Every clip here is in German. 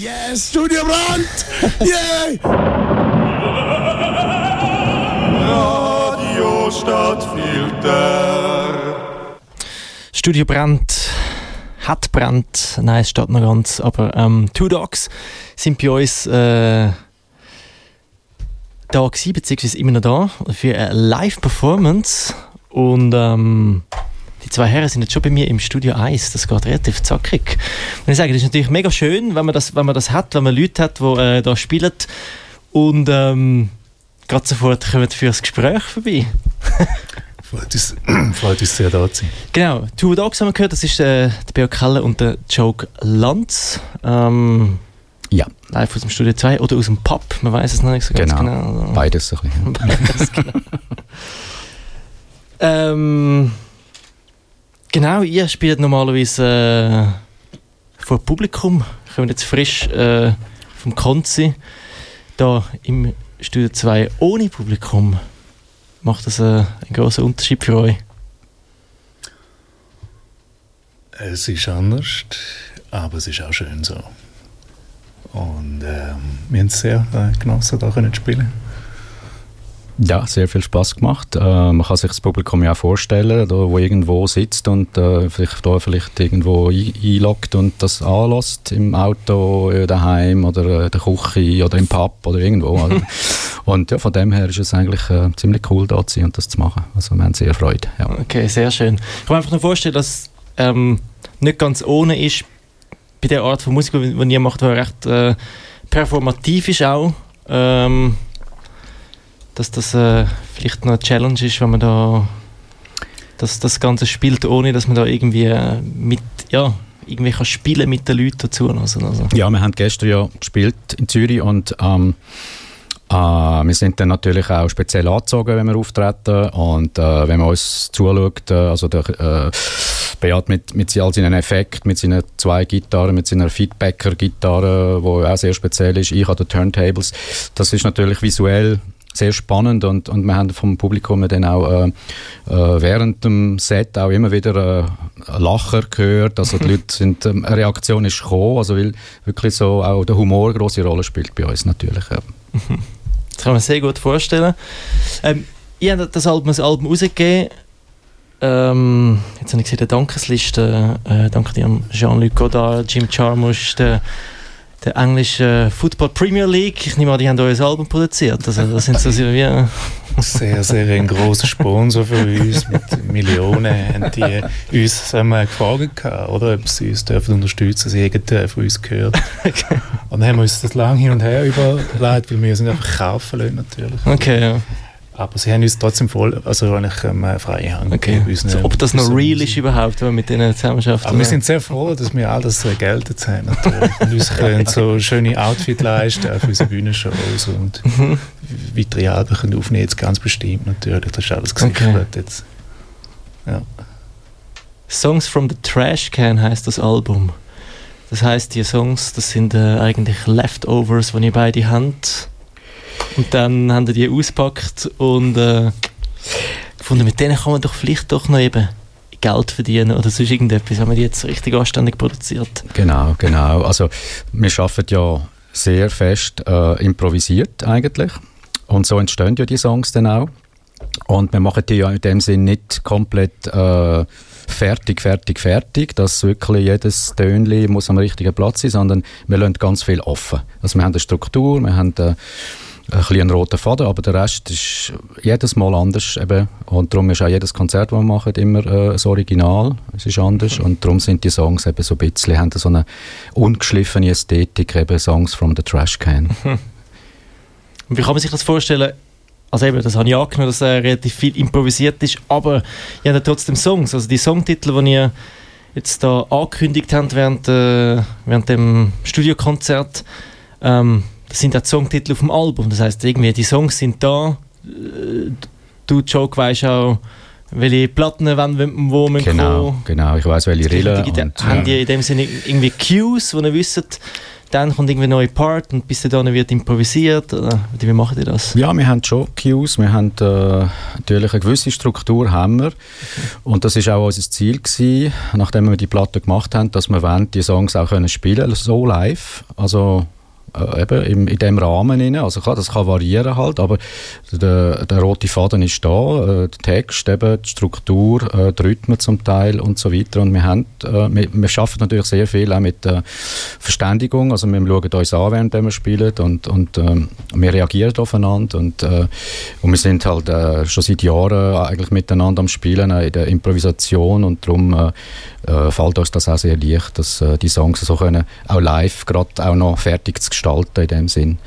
Yes, Studio Brandt! Yay! Radio Stadtfilter. Studio Brandt hat brennt. Nein, es steht noch ganz. Aber ähm, Two Dogs sind bei uns äh, da gewesen, beziehungsweise immer noch da für eine Live-Performance. Und ähm, die zwei Herren sind jetzt schon bei mir im Studio 1. Das geht relativ zackig. Und ich sage, das ist natürlich mega schön, wenn man das, wenn man das hat, wenn man Leute hat, die äh, da spielen und ähm, gerade sofort kommen für das Gespräch vorbei. freut, uns, freut uns sehr, da zu sein. Genau, Two Dogs haben wir gehört, das ist äh, der Björn Keller und der Joke Lanz. Ähm, ja. Live aus dem Studio 2 oder aus dem Pub, man weiß es noch nicht so ganz genau. genau. Beides ein bisschen. Beides, genau. ähm, genau, ihr spielt normalerweise äh, vor Publikum. Ich komme jetzt frisch äh, vom Konzi. Da im Studio 2 ohne Publikum. Macht das äh, einen großen Unterschied für euch? Es ist anders, aber es ist auch schön so. Und ähm, wir haben es sehr äh, genossen, da können spielen. Ja, sehr viel Spaß gemacht. Äh, man kann sich das Publikum ja auch vorstellen, da, wo irgendwo sitzt und äh, vielleicht, da vielleicht irgendwo einloggt und das anlässt im Auto, äh, daheim oder äh, in der Küche oder im Pub oder irgendwo. Also, und ja, von dem her ist es eigentlich äh, ziemlich cool, da zu sein und das zu machen. Also wir haben sehr Freude. Ja. Okay, sehr schön. Ich kann mir einfach nur vorstellen, dass es ähm, nicht ganz ohne ist, bei der Art von Musik, die ihr macht, die recht performativ ist auch. Ähm, dass das äh, vielleicht noch eine Challenge ist, wenn man da dass das Ganze spielt, ohne dass man da irgendwie äh, mit, ja, irgendwie kann spielen mit den Leuten dazu. Also, also. Ja, wir haben gestern ja gespielt in Zürich und ähm, äh, wir sind dann natürlich auch speziell angezogen, wenn wir auftreten und äh, wenn man uns zuschaut, äh, also der äh, Beat mit, mit all seinen Effekten, mit seinen zwei Gitarren, mit seiner Feedbacker-Gitarre, die auch sehr speziell ist, ich habe die Turntables, das ist natürlich visuell sehr spannend und, und wir haben vom Publikum dann auch äh, äh, während dem Set auch immer wieder äh, Lacher gehört, also die Leute sind, äh, eine Reaktion ist gekommen, also weil wirklich so auch der Humor eine grosse Rolle spielt bei uns natürlich. Ja. Das kann man sehr gut vorstellen. Ähm, ich habe das Album, das Album rausgegeben, ähm, jetzt habe ich gesehen, die Dankesliste, äh, danke dir Jean-Luc Godard, Jim Jarmusch, der der englische Football Premier League. Ich nehme an, die haben euer Album produziert. Also das sind so wie... Sehr, sehr ein großer Sponsor für uns. Mit Millionen haben die uns haben wir gefragt, oder, ob sie uns dürfen unterstützen dürfen. Sie haben von uns gehört. Okay. Und dann haben wir uns das lang hin und her überlegt, weil wir uns einfach kaufen lassen, natürlich. Okay, ja. Aber sie haben uns trotzdem voll, also eigentlich ähm, freie Hand okay. so, Ob das noch real ist überhaupt, wenn man mit denen zusammenarbeitet? Aber wir sind sehr froh, dass wir all das Geld jetzt haben natürlich. und uns können so schöne Outfit leisten für unsere Bühnenshows und mhm. weitere Alben können aufnehmen, jetzt ganz bestimmt natürlich. Das ist alles gesichert okay. jetzt. Ja. Songs from the Trash Can heißt das Album. Das heißt, die Songs, das sind äh, eigentlich Leftovers, die ihr beide habt und dann haben die die ausgepackt und äh, gefunden, mit denen kann man doch vielleicht doch noch eben Geld verdienen oder sonst irgendetwas, haben wir die jetzt richtig anständig produziert. Genau, genau. Also wir arbeiten ja sehr fest äh, improvisiert eigentlich und so entstehen ja die Songs dann auch. Und wir machen die ja in dem Sinn nicht komplett äh, fertig, fertig, fertig, dass wirklich jedes Tönli muss am richtigen Platz sein, sondern wir lassen ganz viel offen. Also wir haben eine Struktur, wir haben äh, ein bisschen einen roten Faden, aber der Rest ist jedes Mal anders eben. und darum ist auch jedes Konzert, das wir machen, immer äh, das Original, es ist anders und darum sind die Songs eben so ein bisschen, haben so eine ungeschliffene Ästhetik, eben Songs from the Trash Can. Mhm. Wie kann man sich das vorstellen? Also eben, das habe ich angenommen, dass er relativ viel improvisiert ist, aber ihr habt trotzdem Songs, also die Songtitel, die ihr jetzt da angekündigt habt während, äh, während dem Studiokonzert, ähm, das sind auch die Songtitel auf dem Album. Das heißt, irgendwie die Songs sind da. Äh, du, Joke, weißt auch, welche Platten wann wo man Genau, kommen. genau. Ich weiß welche Rillen. Haben die in dem Sinne irgendwie Cues, wo ihr wisst, dann kommt irgendwie ein neuer Part und bis dann wird improvisiert? Oder wie macht ihr das? Ja, wir haben schon Cues, wir haben äh, natürlich eine gewisse Struktur haben wir. Okay. und das ist auch unser Ziel gewesen, nachdem wir die Platte gemacht haben, dass wir wollen, die Songs auch können spielen so live, also äh, eben in, in dem Rahmen rein. Also klar, das kann variieren halt, aber der, der rote Faden ist da, äh, der Text, eben die Struktur, äh, die Rhythmen zum Teil und so weiter. Und wir haben, äh, wir, wir schaffen natürlich sehr viel auch mit äh, Verständigung. Also wir schauen uns an, während wir spielen und, und ähm, wir reagieren aufeinander und, und wir sind halt schon seit Jahren eigentlich miteinander am Spielen in der Improvisation und darum fällt uns das auch sehr leicht, dass die Songs so können, auch live gerade auch noch fertig zu gestalten in dem Sinn.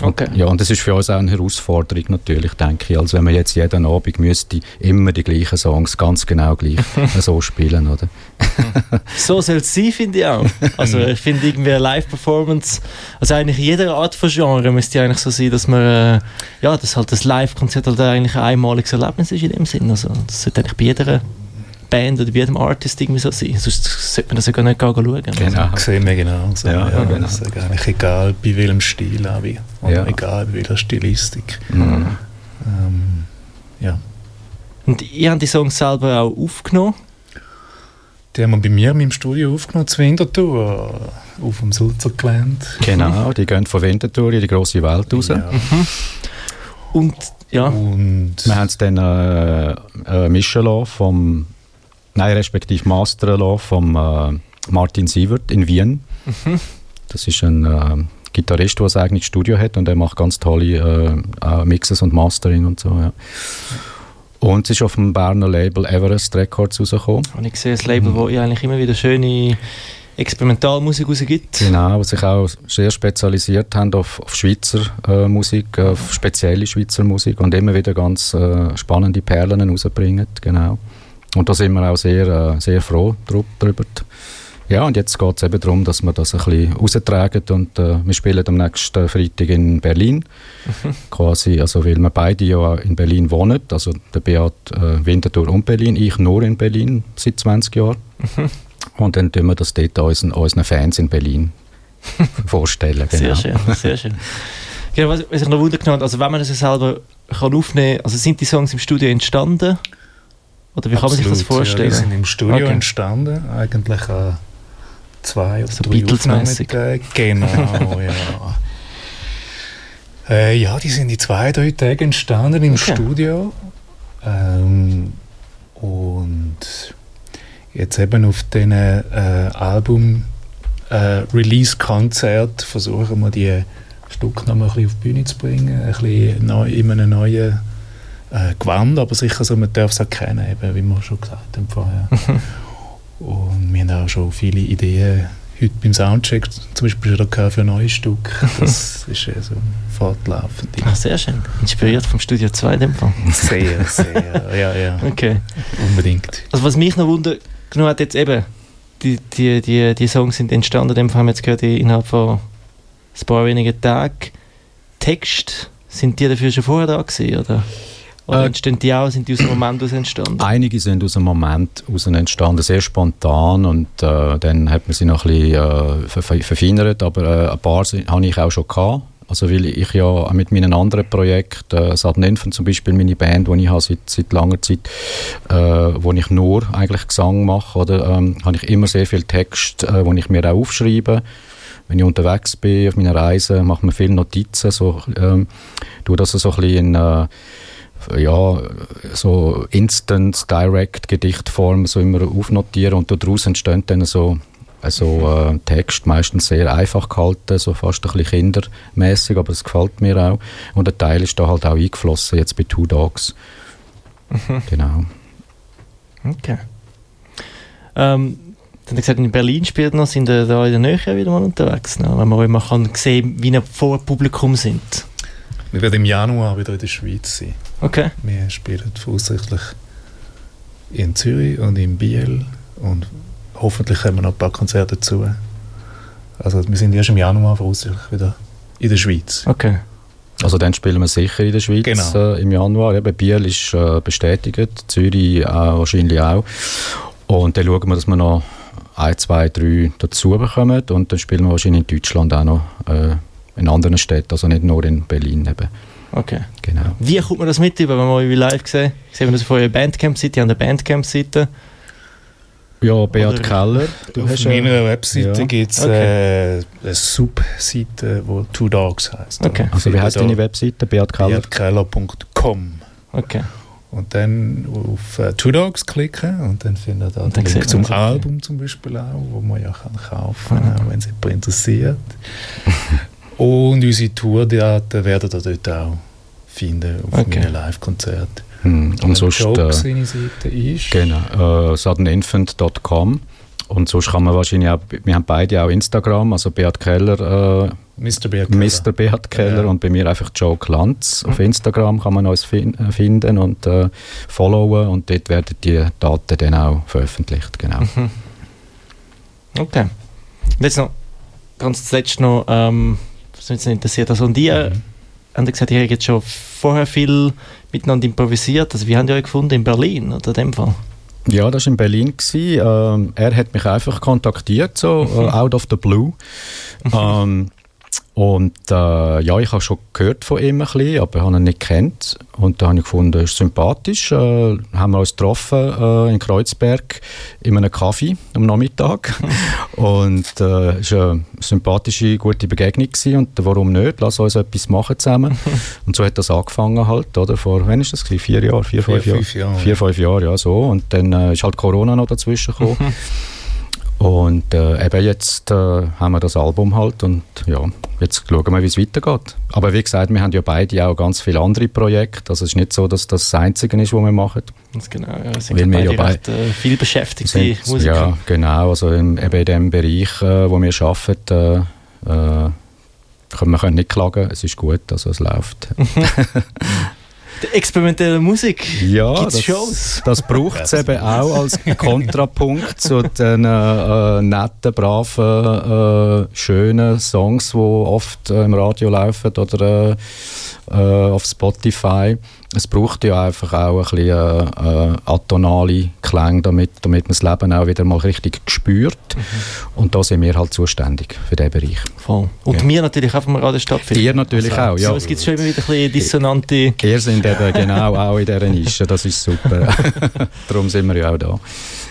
Okay. Und, ja, und das ist für uns auch eine Herausforderung natürlich, denke ich. Also wenn man jetzt jeden Abend müsste immer die gleichen Songs ganz genau gleich so spielen, oder? so soll es sein, finde ich auch. Also ich finde irgendwie eine Live-Performance, also eigentlich jede Art von Genre müsste eigentlich so sein, dass man, äh, ja, dass halt das Live-Konzert halt eigentlich ein einmaliges Erlebnis ist in dem Sinn. Also das sollte eigentlich bei jeder Band oder bei jedem Artist irgendwie so sein. Sonst sollte man das ja gar nicht schauen. Genau, also. sehen wir genau. So. Ja, ja, genau. Das ist eigentlich egal, bei welchem Stil auch wie. Ja. egal, bei welcher Stilistik. Mhm. Ähm, ja. Und ihr habt die Songs selber auch aufgenommen? Die haben wir bei mir im Studio aufgenommen, zu Winterthur, auf dem Sulzergelände. Genau, die gehen von Winterthur in die grosse Welt raus. Ja. Mhm. Und ja. Und wir haben es dann äh, äh, mischen lassen vom, nein, respektive mastern lassen vom äh, Martin Sievert in Wien. Mhm. Das ist ein äh, Gitarrist, der ein eigenes Studio hat und der macht ganz tolle äh, Mixes und Mastering und so, ja. Und es ist auf dem Berner Label Everest Records rausgekommen. Und ich sehe das Label, mhm. wo ihr eigentlich immer wieder schöne Experimentalmusik rausgibt. Genau, sich auch sehr spezialisiert haben auf, auf Schweizer äh, Musik, auf spezielle Schweizer Musik und immer wieder ganz äh, spannende Perlen rausbringen, genau. Und da sind wir auch sehr, äh, sehr froh drüber. Ja, und jetzt geht es eben darum, dass wir das ein bisschen raustragen und äh, wir spielen am nächsten Freitag in Berlin. Mhm. Quasi, also weil wir beide ja in Berlin wohnen, also der Beat äh, Winterthur und Berlin, ich nur in Berlin seit 20 Jahren. Mhm. Und dann tun wir das dort unseren, unseren Fans in Berlin vorstellen. Genau. Sehr schön, sehr schön. Genau, was, was ich noch wundern kann, also wenn man das selber kann aufnehmen kann, also sind die Songs im Studio entstanden? Oder wie Absolut, kann man sich das vorstellen? Ja, die sind im Studio okay. entstanden, eigentlich äh, zwei oder so drei Aufnahmetage. Genau, ja. Äh, ja, die sind in zwei, drei Tagen entstanden im okay. Studio. Ähm, und jetzt eben auf diesen äh, Album äh, Release-Konzert versuchen wir die Stücke noch mal ein bisschen auf die Bühne zu bringen, ein bisschen neu, in einem neuen äh, Gewand, aber sicher so, man darf es erkennen, eben, wie wir schon gesagt haben vorher. Und wir haben auch schon viele Ideen heute beim Soundcheck zum Beispiel schon für ein neues Stück. Das ist ja so fortlaufend. Ach, sehr schön. Inspiriert vom Studio 2 in dem Fall. Sehr, sehr, ja, ja. Okay. Unbedingt. Also was mich noch wundert, genau hat jetzt eben, die, die, die, die Songs sind entstanden, dem haben wir jetzt gehört, innerhalb von ein paar wenigen Tagen. Text, sind die dafür schon vorher da gewesen, oder? Oder äh, entstehen die auch, sind die aus dem Moment aus entstanden? Einige sind aus dem Moment aus entstanden, sehr spontan und äh, dann hat man sie noch ein bisschen äh, verfeinert, aber äh, ein paar habe ich auch schon gehabt. Also weil ich ja mit meinen anderen Projekten, äh, Sadnenfen zum Beispiel, meine Band, die ich habe seit, seit langer Zeit, äh, wo ich nur eigentlich Gesang mache, oder, ähm, habe ich immer sehr viel Text, äh, wo ich mir auch aufschreibe. Wenn ich unterwegs bin, auf meiner Reise, mache mir viele Notizen, so, ähm, tue das so ein bisschen in, äh, ja, so Instant Direct Gedichtform so immer aufnotieren und daraus entstehen dann so also äh, Text meistens sehr einfach gehalten, so fast ein bisschen kindermäßig, aber es gefällt mir auch. Und ein Teil ist da halt auch eingeflossen, jetzt bei Two Dogs. Mhm. Genau. Okay. Ähm, dann hat gesagt, in Berlin spielt noch, sind da in der Nähe wieder mal unterwegs, ne? wenn man mal kann sehen wie ihr vor Publikum sind. Wir werden im Januar wieder in der Schweiz sein. Okay. Wir spielen voraussichtlich in Zürich und in Biel und hoffentlich kommen noch ein paar Konzerte dazu. Also wir sind erst im Januar voraussichtlich wieder in der Schweiz. Okay. Also dann spielen wir sicher in der Schweiz genau. äh, im Januar. Eben Biel ist äh, bestätigt, Zürich äh, wahrscheinlich auch. Und dann schauen wir, dass wir noch ein, zwei, drei dazu bekommen und dann spielen wir wahrscheinlich in Deutschland auch noch äh, in anderen Städten, also nicht nur in Berlin eben. Okay. Genau. Wie kommt man das mit über, wenn man euch live sehen? Sehen wir das von eurer Bandcamp-Seite? Habt eine Bandcamp-Seite. Ja, Beat Oder- Keller, du Auf hast meiner ja, Webseite ja. gibt es Okay. äh, eine Subseite, die Two Dogs heisst. Okay. Also wie heißt deine Webseite? Beat Keller? Beatkeller.com Okay. Und dann auf äh, Two Dogs klicken und dann findet ihr Und den dann Link sieht zum. Album zum Beispiel auch, wo man ja kann kaufen Ah. kann, auch wenn es jemand interessiert. und unsere Tourdaten werden ihr dort auch finden auf Okay. meinen Live-Konzerten. Hm. Und sonst... Jokes Äh, Seite ist... Genau, äh, suddeninfant.com. Und sonst kann man wahrscheinlich auch, wir haben beide auch Instagram, also Beat Keller, äh, Mr. Beat Mr. Beat Keller Ja. und bei mir einfach Joe Glanz. Auf Instagram kann man uns fin äh, finden und äh, followen und dort werden die Daten dann auch veröffentlicht. Genau. Mhm. Okay. Und jetzt noch ganz zuletzt noch, ähm, was mich interessiert, also und äh, Mhm. haben ja gesagt, ihr habt jetzt schon vorher viel miteinander improvisiert, also wie habt ihr euch gefunden in Berlin oder in dem Fall? Ja, das war in Berlin. Gewesen. Ähm, er hat mich einfach kontaktiert, so äh, out of the blue. ähm, und äh, ja, ich habe schon gehört von ihm ein bisschen, aber habe ihn nicht kennt. Und da habe ich gefunden, er ist sympathisch. Äh, haben wir uns getroffen äh, in Kreuzberg in einem Kaffee am Nachmittag. und äh, es war eine sympathische, gute Begegnung gewesen. Und warum nicht? Lass uns etwas machen zusammen. und so hat das angefangen halt, oder? Vor, wann ist das gewesen? Vier Jahre, vier, Vier, fünf Jahre? Jahre, Vier, fünf Jahre, ja, so. Und dann äh, ist halt Corona noch dazwischen gekommen. Und äh, eben jetzt äh, haben wir das Album halt und ja, jetzt schauen wir, wie es weitergeht. Aber wie gesagt, wir haben ja beide auch ganz viele andere Projekte. Also es ist nicht so, dass das das Einzige ist, was wir machen. Ganz genau, ja, sind Weil wir beide ja recht äh, viel beschäftigt, Sind- Musiker. ja, genau. Also im, eben in dem Bereich, äh, wo wir arbeiten, äh, äh, können wir können nicht klagen. Es ist gut, also es läuft. Die experimentelle Musik. Ja, Gibt's das, Shows? das braucht es eben auch als Kontrapunkt zu den äh, netten, braven, äh, schönen Songs, die oft äh, im Radio laufen oder äh, äh, auf Spotify. Es braucht ja einfach auch ein bisschen äh, äh, atonale Klänge, damit, damit man das Leben auch wieder mal richtig spürt. Und da sind wir halt zuständig für diesen Bereich. Voll. Und Ja. natürlich auch vom Radio stattfinden. Ihr natürlich Also, auch, ja. So, es gibt schon immer wieder ein bisschen dissonante... Ihr sind eben genau auch in dieser Nische, das ist super. Darum sind wir ja auch da.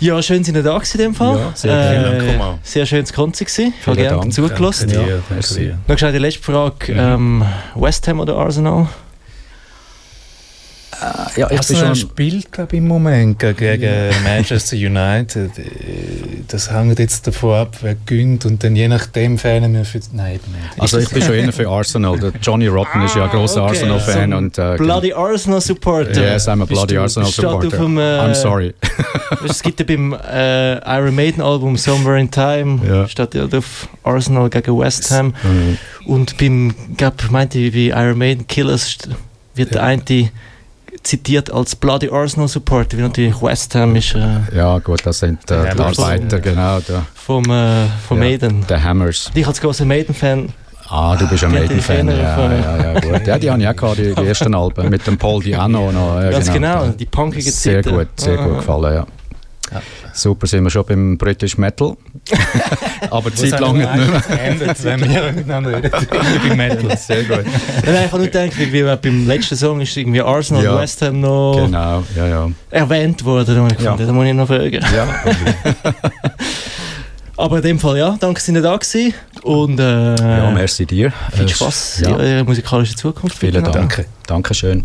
Ja, schön sind ihr da in dem Fall. Ja, sehr äh, Komm sehr schönes Konzert gewesen. Ich habe gerne zugelassen. Danke Ja, dir, dir. Noch die letzte Frage. Mhm. Ähm, West Ham oder Arsenal? Ja, Arsenal spielt, glaube ich, im Moment gegen Manchester United. Das hängt jetzt davon ab, wer gönnt und dann je nachdem fehlen wir für... Nein, eben nicht. Also ich bin schon eher für Arsenal. Der Johnny Rotten ist ja ein grosser Ah, okay. Arsenal-Fan. So ein und äh, Bloody Arsenal Supporter. Yes, I'm a bloody du- Arsenal steht auf supporter. dem, äh, I'm sorry. Es gibt ja beim äh, Iron Maiden Album Somewhere in Time Ja. steht ja auf Arsenal gegen West Ham Mhm. und beim gab meinte ich, wie Iron Maiden Killers wird der eine zitiert als Bloody Arsenal Supporter, wie natürlich West Ham ist äh, Ja gut, das sind äh, die Arbeiter, genau. Der, vom, äh, vom Ja. Maiden. der Hammers. Ich als großer Maiden-Fan, Ah, du bist ein hat Maiden-Fan. Ja, ja, ja, gut. Ja, die habe ich auch gehabt, die, die ersten Alben. Mit dem Paul Diano noch. Ja, ganz genau, die punkige Sehr Zeiten. gut, sehr Ah, gut ah. gefallen, ja. Ja. Super, sind wir schon beim British Metal. Aber Was Zeit haben lang wir nicht mehr. geändert, wenn wir miteinander reden? Bin Metal. Sehr gut. Nein, ich habe nur gedacht, wie beim letzten Song ist irgendwie Arsenal Ja. und West Ham noch Genau, ja, ja. erwähnt worden. Da, habe ich Ja. da muss ich noch fragen. Ja, Aber in dem Fall, ja, danke, dass ihr da gewesen. Und äh, ja merci dir. viel Spaß Ja. in eurer musikalischen Zukunft. Vielen. Dank. Danke. Dankeschön.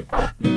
Mm.